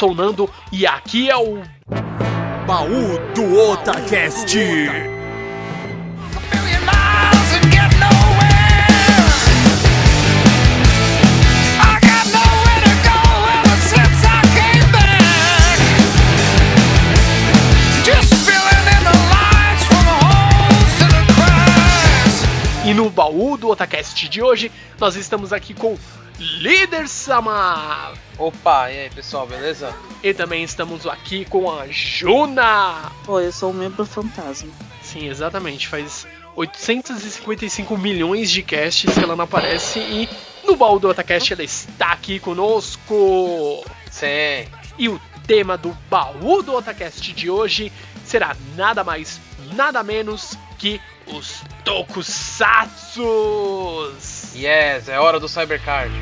Sou o Nando e aqui é o Baú do Otacast. E no baú do Otacast de hoje, nós estamos aqui com Líder Sama. Opa, e aí pessoal, beleza? E também estamos aqui com a Juna. Oi, eu sou um membro fantasma. Sim, exatamente. Faz 855 milhões de casts que ela não aparece e no baú do Otacast ela está aqui conosco. Sim. E o tema do baú do Otacast de hoje será nada mais, nada menos que os Tokusatsus. Yes, é hora do Cybercard.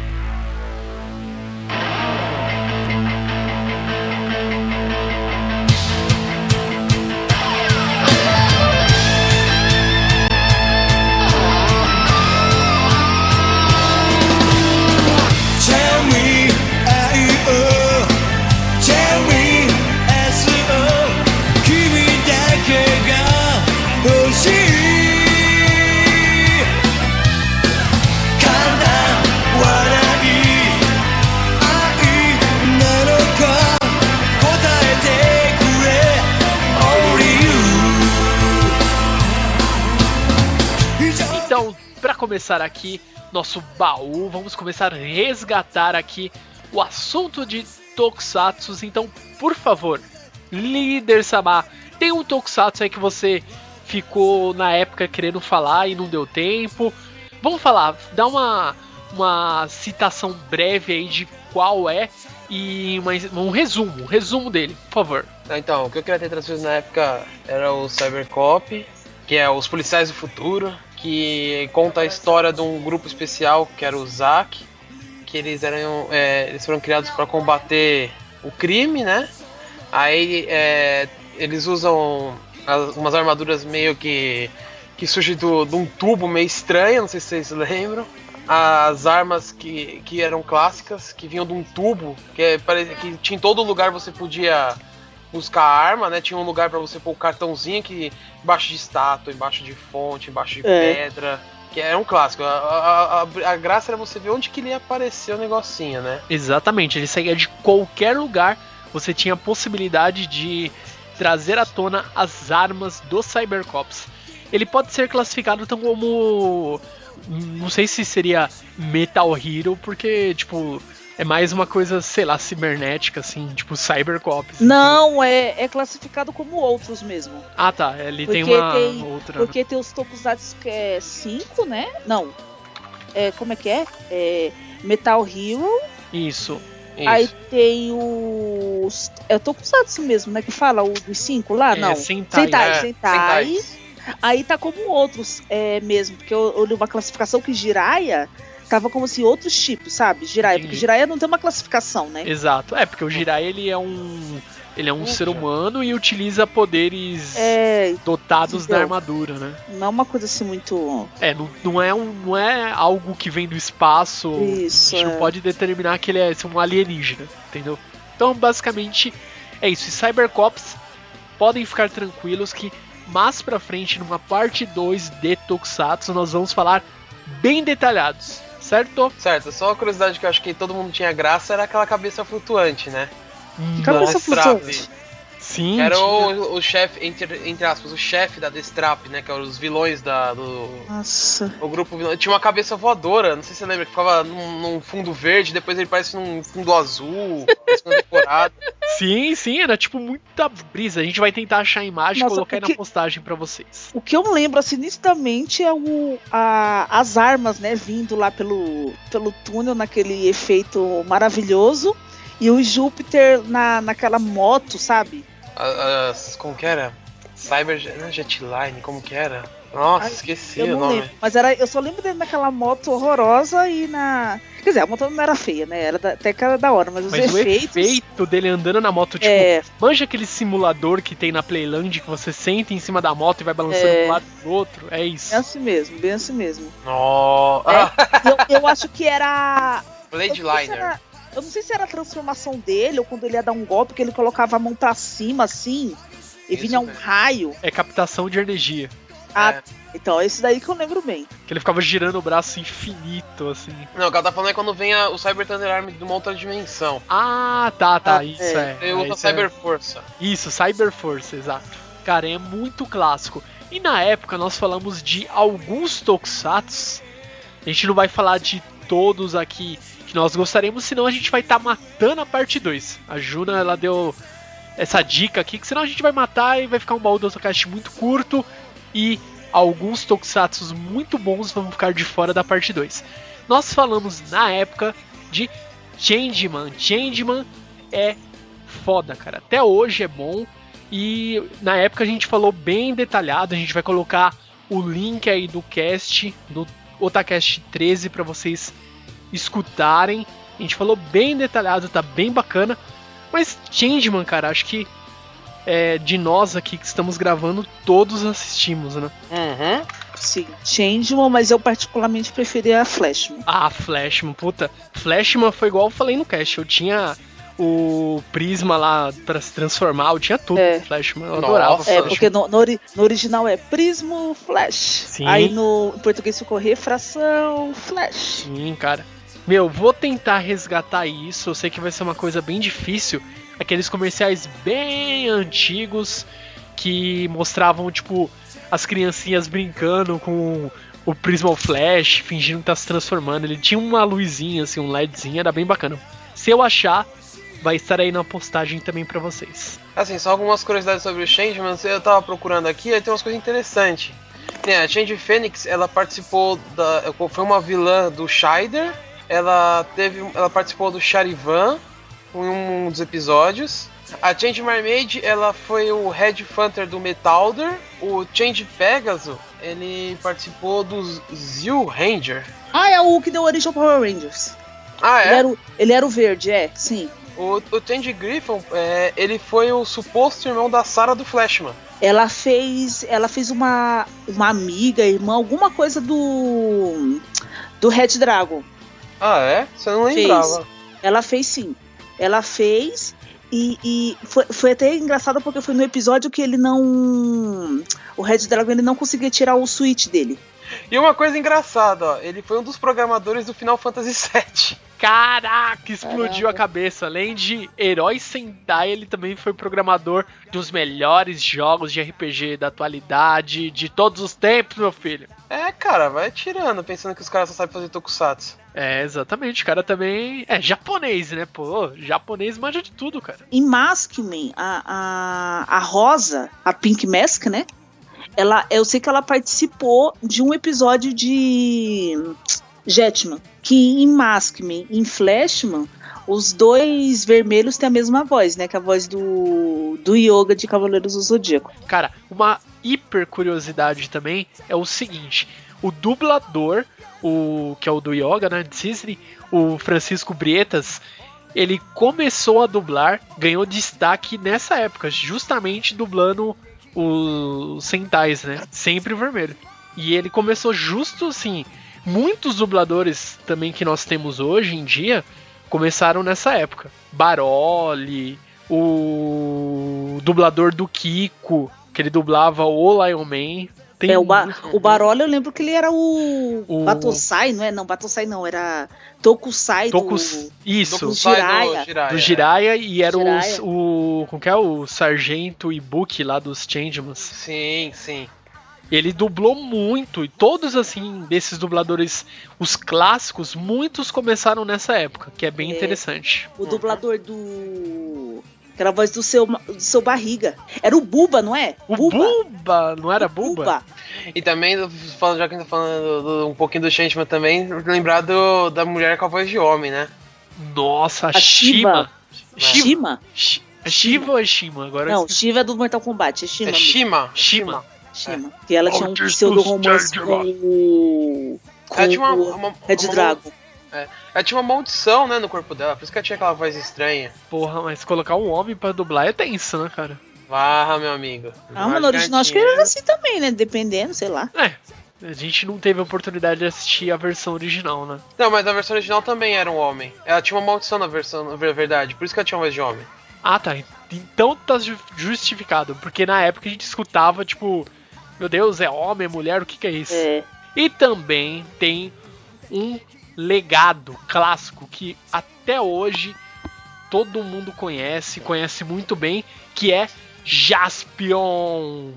Começar aqui nosso baú, vamos começar a resgatar aqui o assunto de Tokusatsu. Então, por favor, líder Samar, tem um Tokusatsu aí que você ficou na época querendo falar e não deu tempo. Vamos falar, dá uma, uma citação breve aí de qual é e uma- um resumo, um resumo dele, por favor. Ah, Então, o que eu queria ter trazido na época era o Cybercop, que é os policiais do futuro, que conta a história de um grupo especial que era o Zack, que eles eram é, eles foram criados para combater o crime, né? Aí é, eles usam as- umas armaduras meio que que surgem do- de um tubo meio estranho, não sei se vocês lembram. As armas que, que eram clássicas, que vinham de um tubo, que, é, que tinha em todo lugar você podia buscar arma, né? Tinha um lugar pra você pôr o cartãozinho que embaixo de estátua, embaixo de fonte, embaixo de É. pedra. Que era um clássico. A, a- a- a graça era você ver onde que ele ia aparecer o negocinho, né? Exatamente, ele saía de qualquer lugar, você tinha a possibilidade de trazer à tona as armas dos Cybercops. Ele pode ser classificado tão como. Não sei se seria Metal Hero, porque, tipo, é mais uma coisa, sei lá, cibernética, assim, tipo Cybercops. Não, é, é classificado como outros mesmo. Ah, tá, ele tem Porque uma tem- outra. Porque tem os Tokusatsu que é 5, né? Não. É, como é que é? É Metal Hero. Isso. Isso. Aí tem os. É o Tokusatsu mesmo, né? Que fala o dos 5 lá? É, não. Sentai, Sentai, é, Sentai. Sentais. Aí tá como outros é, mesmo. Porque eu, eu li uma classificação que Jiraiya tava como se outros tipos, sabe? Jiraiya. Porque. Jiraiya não tem uma classificação, né? Exato. É, porque o Jirai, ele é um. Ele é um Puxa. ser humano e utiliza poderes É, dotados da armadura, né? não é uma coisa assim muito. É, não, não, é um, não é algo que vem do espaço. Isso, a gente não é. pode determinar que ele é um alienígena, entendeu? Então, basicamente, é isso. E Cybercops podem ficar tranquilos que mais pra frente, numa parte 2 de Tokusatsu, nós vamos falar bem detalhados, certo? Certo, só uma curiosidade que eu acho que todo mundo tinha graça era aquela cabeça flutuante, né? Que cabeça flutuante. Sim, Era o, o chefe, entre, entre aspas, o chefe da Destrap, né? Que eram os vilões da, do. Nossa. O grupo vilão. Tinha uma cabeça voadora, não sei se você lembra, que ficava num, num fundo verde, depois ele parece num fundo azul, parece uma decorada. sim, sim, era tipo muita brisa. A gente vai tentar achar a imagem e colocar aí na postagem pra vocês. O que eu lembro assim nitidamente é o, a- as armas, né, vindo lá pelo, pelo túnel naquele efeito maravilhoso e o Júpiter na, naquela moto, sabe? As, como que era? Cyber Jetline, como que era? Nossa, Ai, esqueci Eu o não nome. lembro, mas era, eu só lembro dele naquela moto horrorosa e na, quer dizer, a moto não era feia, né? Era da- até que era da hora, mas os Mas efeitos o efeito dele andando na moto, tipo, é, manja aquele simulador que tem na Playland que você senta em cima da moto e vai balançando É. de um lado pro outro? É isso. é assim mesmo, bem assim mesmo. Nossa. É. Eu, eu acho que era Blade Liner. Eu não sei se era a transformação dele ou quando ele ia dar um golpe que ele colocava a mão pra cima assim e Isso vinha um mesmo. raio. É captação de energia. Ah, É. então, esse daí que eu lembro bem. Que ele ficava girando o braço infinito, assim. Não, o que ela tá falando é quando vem a- o Cyber Thunder Arm de uma outra dimensão. Ah, tá, tá. Ah, isso é. é. É, usa isso é- Cyber Força. Isso, Cyber Force, exato. Cara, é muito clássico. E na época nós falamos de alguns tokusatsu. A gente não vai falar de todos aqui que nós gostaríamos, senão a gente vai estar matando a parte 2. A Juna, ela deu essa dica aqui, que senão a gente vai matar e vai ficar um baú do Otocast muito curto e alguns tokusatsu muito bons vão ficar de fora da parte 2. Nós falamos na época de Changeman. Changeman é foda, cara. Até hoje é bom. E na época a gente falou bem detalhado. A gente vai colocar o link aí do cast, do Otacast 13, para vocês escutarem. A gente falou bem detalhado, tá bem bacana. Mas Changeman, cara, acho que é, de nós aqui que estamos gravando, todos assistimos, né? Uhum. Sim, Changeman, mas eu particularmente preferia a Flashman. Ah, Flashman, puta. Flashman foi igual eu falei no cast. Eu tinha o Prisma lá pra se transformar, eu tinha tudo. É. Flashman, eu Nossa. adorava. É, Flashman. porque no, no ori- no original é Prismo Flash. Sim. Aí no em português ficou Refração Flash. Sim, cara. Meu, vou tentar resgatar isso. Eu sei que vai ser uma coisa bem difícil. Aqueles comerciais bem antigos que mostravam, tipo, as criancinhas brincando com o Prismal Flash, fingindo que tá se transformando. Ele tinha uma luzinha, assim, um LEDzinho, era bem bacana. Se eu achar, vai estar aí na postagem também pra vocês. Assim, só algumas curiosidades sobre o Changeman. Eu tava procurando aqui, aí tem umas coisas interessantes. Tem a Change Phoenix, ela participou da. Foi uma vilã do Shider. Ela teve. Ela participou do Charivan em um dos episódios. A Change Mermaid, ela foi o Red Hunter do Metalder. O Change Pegasus, ele participou do Zil Ranger. Ah, é o que deu origem ao Power Rangers. Ah, Ele, é? era o, ele era o verde, é, sim. O, o Change Griffon, é, ele foi o suposto irmão da Sarah do Flashman. Ela fez, ela fez uma, uma amiga, irmã, alguma coisa do do Red Dragon. Ah, é? Você não Fez. lembrava. Ela fez sim. Ela fez e, e foi, foi até engraçado porque foi no episódio que ele não. O Red Dragon ele não conseguia tirar o switch dele. E uma coisa engraçada, ó, ele foi um dos programadores do Final Fantasy VII. Caraca, explodiu Caraca. a cabeça. Além de Herói Sentai, ele também foi programador dos melhores jogos de RPG da atualidade, de todos os tempos, meu filho. É, cara, vai tirando, pensando que os caras só sabem fazer tokusatsu. É, exatamente. O cara também é japonês, né? Pô, japonês manja de tudo, cara. Em Maskman, a, a, a Rosa, a Pink Mask, né? Ela, eu sei que ela participou de um episódio de Jetman. Que em Maskman e em Flashman, os dois vermelhos têm a mesma voz, né? Que é a voz do, do Yoga de Cavaleiros do Zodíaco. Cara, uma hiper curiosidade também é o seguinte: o dublador, o que é o do Yoga, né? De Cisne, o Francisco Brietas, ele começou a dublar, ganhou destaque nessa época, justamente dublando os Sentais, né? Sempre vermelho. E ele começou justo assim. Muitos dubladores também que nós temos hoje em dia começaram nessa época. Baroli, o dublador do Kiko, que ele dublava o Lion Man. Tem É, o, ba o Barola, eu lembro que ele era o, O- Batosai, não é? Não, Batosai não, era Tokusai Tokus... do... Isso, do Sai Jiraiya. Jiraiya. do Jiraiya e era Jiraiya. o, o. Como que é? O Sargento Ibuki lá dos Changemans. Sim, sim. Ele dublou muito e todos assim desses dubladores, os clássicos, muitos começaram nessa época, que é bem É. interessante. O dublador do... Aquela voz do seu, do seu barriga. Era o Buba, não é? O Buba, não era O Buba? E também, falando, já que a gente tá falando do- do- um pouquinho do Changeman também, lembrar do, da mulher com a voz de homem, né? Nossa, a A Shima. Shiva. Shima? Shi- É Shiva ou é Shima? Agora Não, Shiva é do Mortal Kombat, é Shima. É mesmo. Shima. Shima. Shima. Que ela tinha um Maldito pseudo romance Jar com o... Com Ela tinha uma, uma- Red uma- Dragon. Ela tinha uma maldição, né, no corpo dela, por isso que ela tinha aquela voz estranha. Porra, mas colocar um homem pra dublar é tenso, né, cara? Vá, meu amigo. Ah, mas no original acho que era assim também, né? Dependendo, sei lá. É. A gente não teve a oportunidade de assistir a versão original, né? Não, mas na versão original também era um homem. Ela tinha uma maldição na versão, na verdade, por isso que ela tinha uma voz de homem. Ah, tá. Então tá ju- justificado. Porque na época a gente escutava, tipo, meu Deus, é homem, é mulher, o que, que é isso? É. E também tem um legado clássico que até hoje todo mundo conhece, conhece muito bem, que é Jaspion.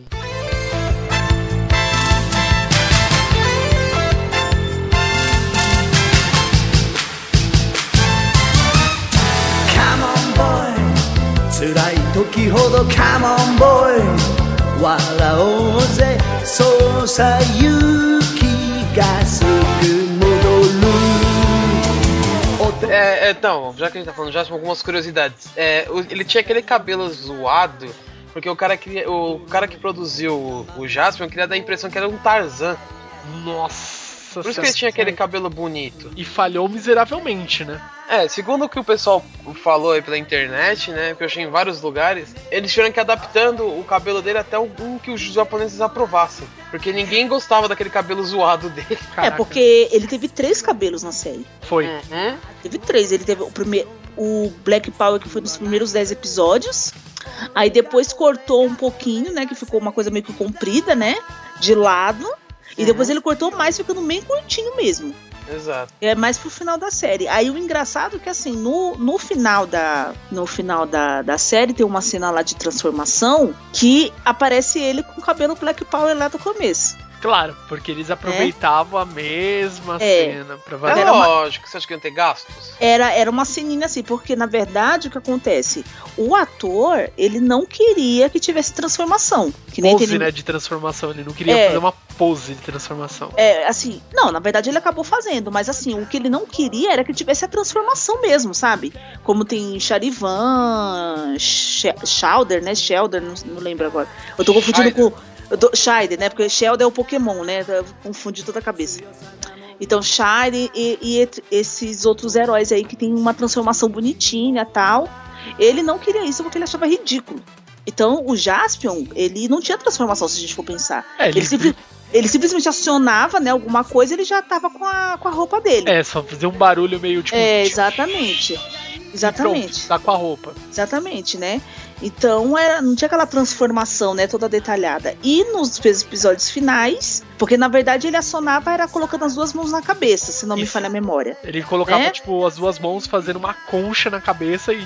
Come on boy 辛い時ほど Come on boy 笑おうぜそうさ勇気がすぐ戻る É, é, então, já que a gente tá falando de Jasper, algumas curiosidades. É, o- ele tinha aquele cabelo zoado, porque o cara, queria, o cara que produziu o, o Jasper queria dar a impressão que era um Tarzan. Nossa Por isso que ele tinha aquele cabelo bonito. E falhou miseravelmente, né? É, segundo o que o pessoal falou aí pela internet, né, que eu achei em vários lugares, eles tiveram que ir adaptando o cabelo dele até algum que os japoneses aprovassem. Porque ninguém gostava daquele cabelo zoado dele. É, Caraca, porque ele teve três cabelos na série. Foi. Uhum. Teve três. Ele teve o primeiro. O Black Power, que foi nos primeiros dez episódios. Aí depois cortou um pouquinho, né? Que ficou uma coisa meio que comprida, né? De lado. E depois ele cortou mais, ficando bem curtinho mesmo. Exato. É mais pro final da série. Aí o engraçado é que assim, no, no final da no final da, da série tem uma cena lá de transformação que aparece ele com o cabelo Black Power lá do começo. Claro, porque eles aproveitavam a mesma É. cena pra É era uma- lógico, você acha que não tem gastos? Era, era uma ceninha assim, porque na verdade o que acontece? O ator, ele não queria que tivesse transformação. Que nem pose, tem- né, de transformação. Ele não queria É. fazer uma pose de transformação. É, assim, não, na verdade ele acabou fazendo, mas assim, o que ele não queria era que tivesse a transformação mesmo, sabe? Como tem Charivan, Sh- Shouder, né? Shelder, não, não lembro agora. Eu tô confundindo Shider. com. Eu tô, Shider, né? Porque Shelder é o Pokémon, né? Eu confundi toda a cabeça. Então, Shire e, e esses outros heróis aí que tem uma transformação bonitinha tal. Ele não queria isso porque ele achava ridículo. Então, o Jaspion, ele não tinha transformação, se a gente for pensar. É, ele, Ele, simpli- ele simplesmente acionava, né, alguma coisa e ele já tava com a, com a roupa dele. É, só fazer um barulho meio tipo. É, exatamente. Exatamente. Pronto, tá com a roupa. Exatamente, né? Então era, não tinha aquela transformação, né, toda detalhada. E nos episódios finais, porque na verdade ele acionava era colocando as duas mãos na cabeça, se não me Isso. falha a memória. Ele colocava, É? tipo, as duas mãos fazendo uma concha na cabeça e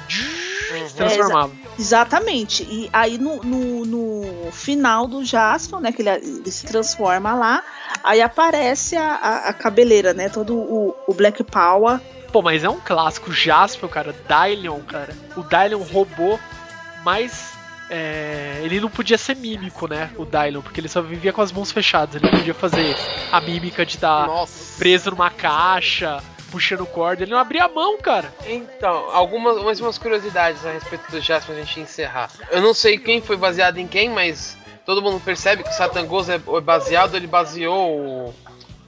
Uhum. se transformava. Exatamente. E aí no, no, no final do Jaspion, né, que ele, ele se transforma lá, aí aparece a, a, a cabeleira, né, todo o, o Black Power. Pô, mas é um clássico. Jaspion, cara. Dylion, cara. O Dylion roubou, mas. é, ele não podia ser mímico, né? O Dylion, porque ele só vivia com as mãos fechadas. Ele não podia fazer a mímica de estar Nossa. preso numa caixa, puxando corda. Ele não abria a mão, cara. Então, algumas mais umas curiosidades a respeito do Jasper pra gente encerrar. Eu não sei quem foi baseado em quem, mas todo mundo percebe que o Satan Ghost é é baseado, ele baseou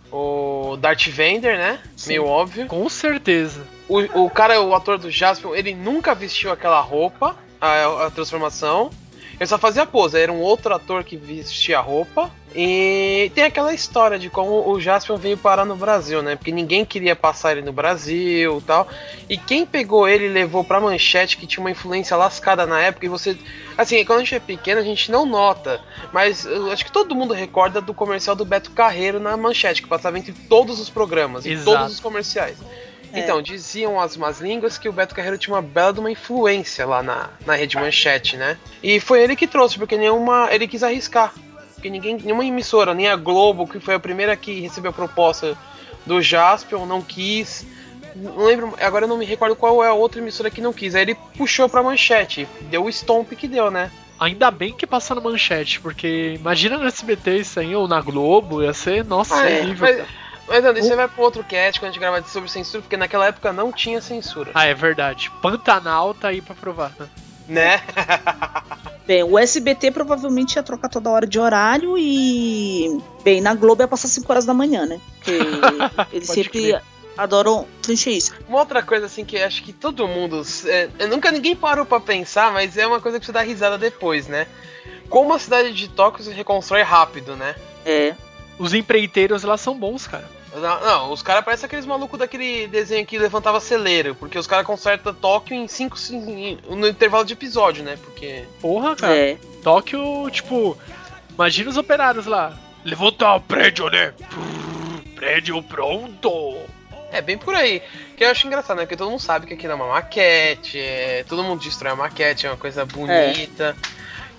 o, O Darth Vader, né? Sim. Meio óbvio. Com certeza. O, o cara, o ator do Jaspion, ele nunca vestiu aquela roupa, a, a transformação. Ele só fazia pose, era um outro ator que vestia a roupa. E tem aquela história de como o Jaspion veio parar no Brasil, né? Porque ninguém queria passar ele no Brasil e tal. E quem pegou ele e levou pra manchete, que tinha uma influência lascada na época, e você. Assim, quando a gente é pequeno, a gente não nota. Mas acho que todo mundo recorda do comercial do Beto Carreiro na manchete, que passava entre todos os programas, em Exato. todos os comerciais. É. Então, diziam as más línguas que o Beto Carreiro tinha uma bela de uma influência lá na, na rede manchete, né? E foi ele que trouxe, porque nenhuma. ele quis arriscar. Porque ninguém, nenhuma emissora, nem a Globo, que foi a primeira que recebeu a proposta do Jaspion, não quis. Não lembro, agora eu não me recordo qual é a outra emissora que não quis. Aí ele puxou pra manchete, deu o stomp que deu, né? Ainda bem que passa na manchete, porque imagina no SBT isso aí, ou na Globo, ia ser, nossa, Ah, é, horrível. mas. Mas André, você vai pro outro cast quando a gente gravar sobre censura, porque naquela época não tinha censura. Ah, é verdade. Pantanal tá aí pra provar, né? Né? Bem, o SBT provavelmente ia trocar toda hora de horário e. Bem, na Globo ia passar 5 horas da manhã, né? Porque eles Pode sempre crer. adoram trinchar isso. Uma outra coisa assim que acho que todo mundo. é, nunca ninguém parou pra pensar, mas é uma coisa que você dá risada depois, né? Como a cidade de Tóquio se reconstrói rápido, né? É. Os empreiteiros lá são bons, cara. Não, não, os caras parecem aqueles malucos daquele desenho que levantava celeiro, porque os caras consertam Tóquio em 5 no intervalo de episódio, né? Porque. Porra, cara. É. Tóquio, tipo, imagina os operários lá. Levantar o prédio, né? Brrr, prédio pronto. É bem por aí. Que eu acho engraçado, né? Porque todo mundo sabe que aquilo é uma maquete, é... todo mundo destrói a maquete, é uma coisa bonita.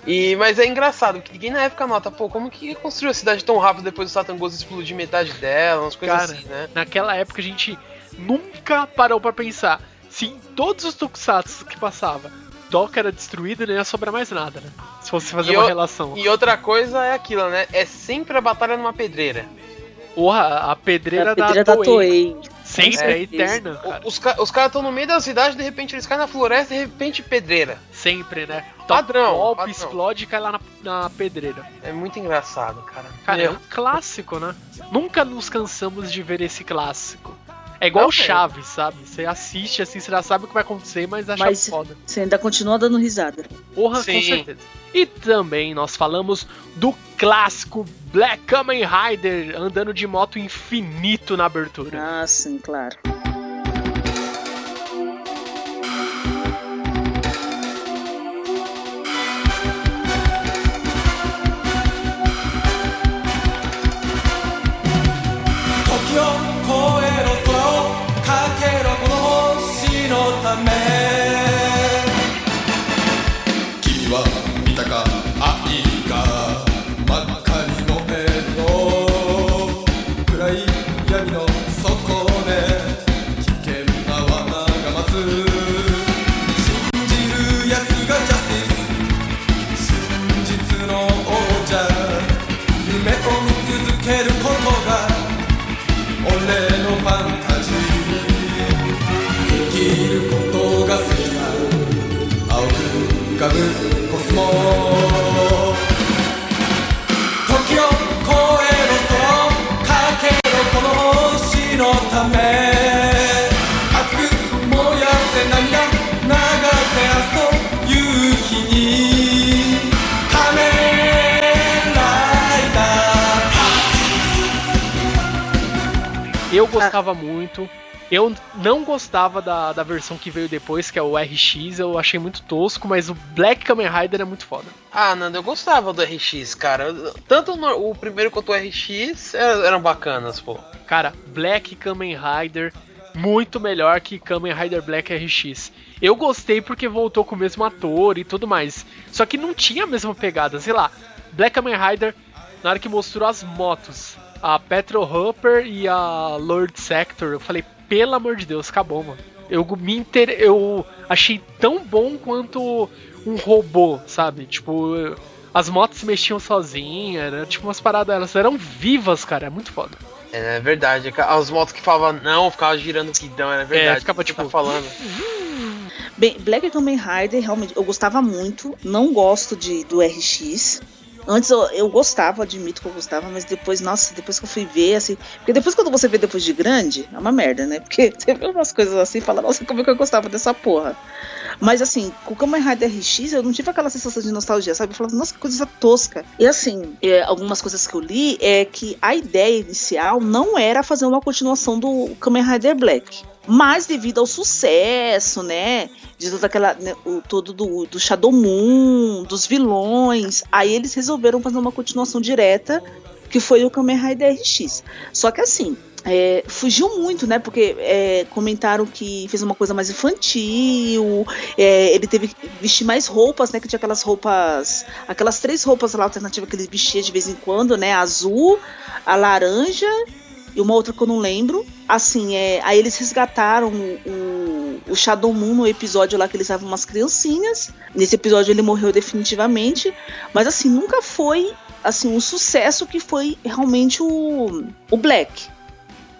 E, mas é engraçado, que ninguém na época nota, pô, como que construiu a cidade tão rápido depois do Satangoso explodir metade dela, umas coisas Cara, assim, né? naquela época a gente nunca parou pra pensar se em todos os tokusatsu que passava Tóquio era destruído, não ia sobrar mais nada, né? Se fosse fazer E uma o- relação. E outra coisa é aquilo, né? É sempre a batalha numa pedreira. Porra, a pedreira, a pedreira da, da Toei. Toei. Sempre é certeza. eterna, cara. Os, os caras estão no meio da cidade, de repente eles caem na floresta, de repente pedreira. Sempre, né? Padrão, Golpe, padrão. explode e cai lá na, na pedreira. É muito engraçado, cara. Cara, é Meu, um clássico, né? Nunca nos cansamos de ver esse clássico. É igual Não, Chaves, sabe? Você assiste assim, você já sabe o que vai acontecer, mas acha Mas- foda. Você ainda continua dando risada. Porra, Sim. com certeza. E também nós falamos do clássico Black Kamen Rider andando de moto infinito na abertura. Ah, sim, claro. Eu gostava muito. Eu não gostava da, da versão que veio depois, que é o RX, eu achei muito tosco, mas o Black Kamen Rider é muito foda. Ah, Nando, eu gostava do RX, cara. Tanto no- o primeiro quanto o RX eram bacanas, pô. Cara, Black Kamen Rider, muito melhor que Kamen Rider Black RX. Eu gostei porque voltou com o mesmo ator e tudo mais. Só que não tinha a mesma pegada, sei lá. Black Kamen Rider, na hora que mostrou as motos, a Petro Hopper e a Lord Sector, eu falei, pelo amor de Deus, acabou, mano. Eu me inter... eu achei tão bom quanto um robô, sabe? Tipo, as motos se mexiam sozinhas, era tipo umas paradas, elas eram vivas, cara, é muito foda. É, é verdade. As motos que falavam não, ficavam girando guidão, era verdade. É, ficava você tipo- Tá falando. Bem, Black Kamen Rider, realmente, eu gostava muito. Não gosto de, do RX. Antes eu, eu gostava, admito que eu gostava, mas depois, nossa, depois que eu fui ver, assim. Porque depois quando você vê depois de grande, é uma merda, né? Porque você vê umas coisas assim e fala, nossa, como é que eu gostava dessa porra. Mas assim, com o Kamen Rider RX eu não tive aquela sensação de nostalgia, sabe? Eu falava, nossa, que coisa tosca. E assim, é, algumas coisas que eu li é que a ideia inicial não era fazer uma continuação do Kamen Rider Black. Mas devido ao sucesso, né? De toda aquela. Né, o, todo do, do Shadow Moon, dos vilões. Aí eles resolveram fazer uma continuação direta, que foi o Kamen Rider RX. Só que assim, é, fugiu muito, né? Porque é, comentaram que fez uma coisa mais infantil, é, ele teve que vestir mais roupas, né? Que tinha aquelas roupas, aquelas três roupas lá alternativas que ele vestia de vez em quando, né? Azul, a laranja e uma outra que eu não lembro. Assim, é, aí eles resgataram o, o Shadow Moon no episódio lá que eles estavam umas criancinhas. Nesse episódio ele morreu definitivamente, mas assim, nunca foi assim um sucesso que foi realmente o, o Black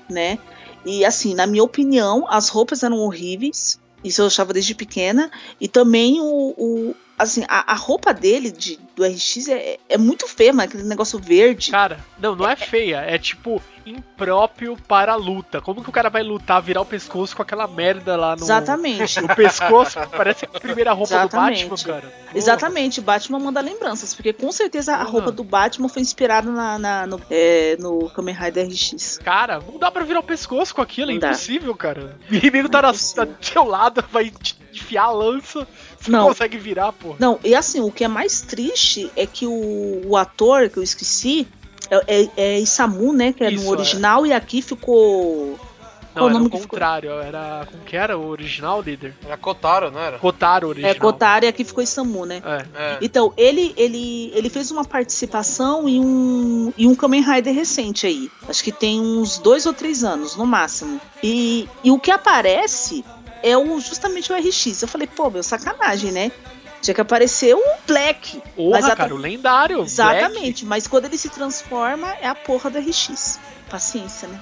né? E assim, na minha opinião, as roupas eram horríveis. Isso eu achava desde pequena. E também o, o assim, a, a, roupa dele de, do RX é, é muito feia, mas aquele negócio verde. Cara, não, não é, é feia, é tipo impróprio para a luta. Como que o cara vai lutar, virar o pescoço com aquela merda lá no, Exatamente. no pescoço? Parece a primeira roupa Exatamente. do Batman, cara. Exatamente, Batman manda lembranças, porque com certeza a roupa do Batman foi inspirada na, na no, é, no Kamen Rider RX. Cara, não dá pra virar o pescoço com aquilo, é impossível, cara. O inimigo tá, na, tá do seu lado, vai enfiar a lança. Você não consegue virar, pô. Não, e assim, o que é mais triste é que o, o ator, que eu esqueci, é, é, é Isamu, né? Que é Isso, no original, é. e aqui ficou. Não, Qual era o contrário, ficou? era. Como que era o original, líder? Era Kotaro, não era? Kotaro original. É, Kotaro e aqui ficou Isamu, né? É. é. Então, ele, ele, ele fez uma participação em um, em um Kamen Rider recente aí. Acho que tem uns dois ou três anos, no máximo. E, e o que aparece é o, justamente o RX. Eu falei, pô, meu, sacanagem, né? Tinha que aparecer um Black. Porra, mas cara, o lendário. Exatamente, Black. mas quando ele se transforma, é a porra do RX. Paciência, né?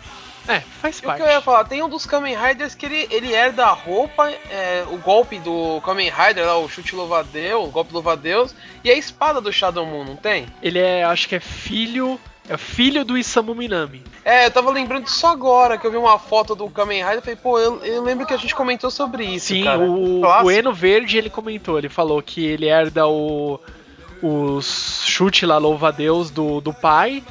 É, faz parte. O que eu ia falar, tem um dos Kamen Riders que ele, ele herda a roupa, é, o golpe do Kamen Rider, lá, o chute louva-deus, o golpe louva-deus, e a espada do Shadow Moon, não tem? Ele é, acho que é filho é filho do Isamu Minami. É, eu tava lembrando disso agora, que eu vi uma foto do Kamen Rider e falei, pô, eu, eu, lembro que a gente comentou sobre isso, Sim, cara. o, o Eno Verde, ele comentou, ele falou que ele herda o, o chute lá, louva-deus, do, do pai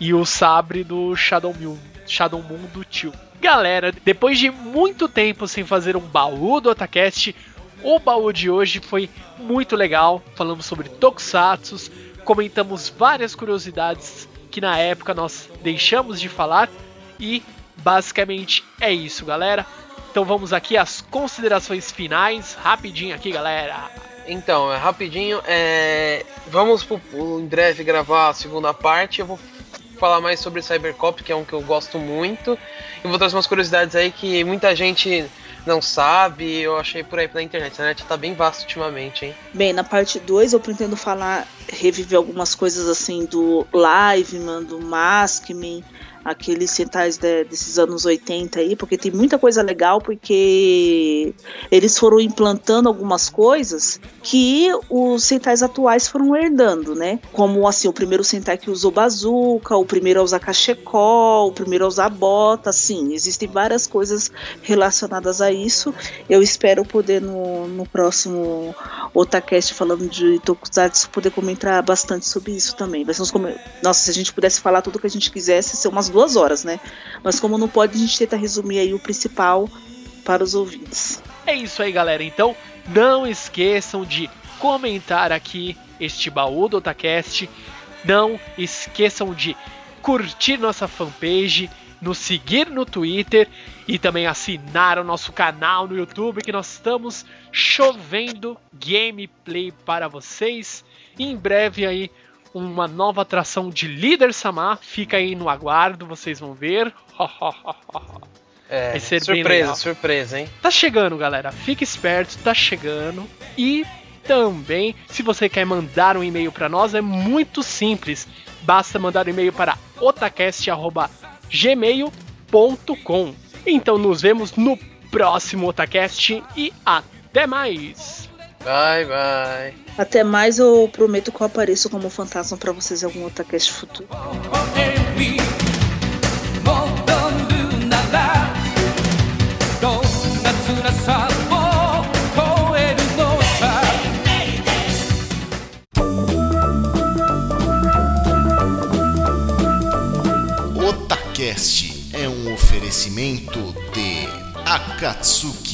e o sabre do Shadow Moon, Shadow Moon do tio. Galera, depois de muito tempo sem fazer um baú do Otacast, o baú de hoje foi muito legal. Falamos sobre Tokusatsu, comentamos várias curiosidades que na época nós deixamos de falar. E basicamente é isso, galera. Então vamos aqui às considerações finais, rapidinho aqui, galera. Então, é rapidinho, é... vamos pro, em breve gravar a segunda parte. Eu vou falar mais sobre Cybercop, que é um que eu gosto muito. E vou trazer umas curiosidades aí que muita gente não sabe, eu achei por aí pela internet. A internet tá bem vasta ultimamente, hein? Bem, na parte 2 eu pretendo falar, reviver algumas coisas assim do Liveman, do Maskman, aqueles centais de, desses anos 80 aí, porque tem muita coisa legal, porque eles foram implantando algumas coisas que os centais atuais foram herdando, né? Como assim, o primeiro centai que usou bazuca, o primeiro a usar cachecol, o primeiro a usar bota, assim, existem várias coisas relacionadas a isso. Eu espero poder no, no próximo Otacast falando de Tokusatsu poder comentar bastante sobre isso também. Ser uns Nossa, se a gente pudesse falar tudo que a gente quisesse, ser umas duas horas, né? Mas como não pode, a gente tenta resumir aí o principal para os ouvintes. É isso aí, galera. Então, não esqueçam de comentar aqui este baú do Otacast. Não esqueçam de curtir nossa fanpage, nos seguir no Twitter e também assinar o nosso canal no YouTube que nós estamos chovendo gameplay para vocês. Em breve aí uma nova atração de Líder Samar. Fica aí no aguardo, vocês vão ver. É, surpresa, surpresa, hein? Tá chegando, galera. Fique esperto, tá chegando. E também, se você quer mandar um e-mail para nós, é muito simples. Basta mandar um e-mail para otacast.gmail.com. Então nos vemos no próximo Otacast e até mais. Bye, bye. Até mais, eu prometo que eu apareço como fantasma para vocês em algum Otacast futuro. Otacast é um oferecimento de Akatsuki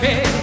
papel.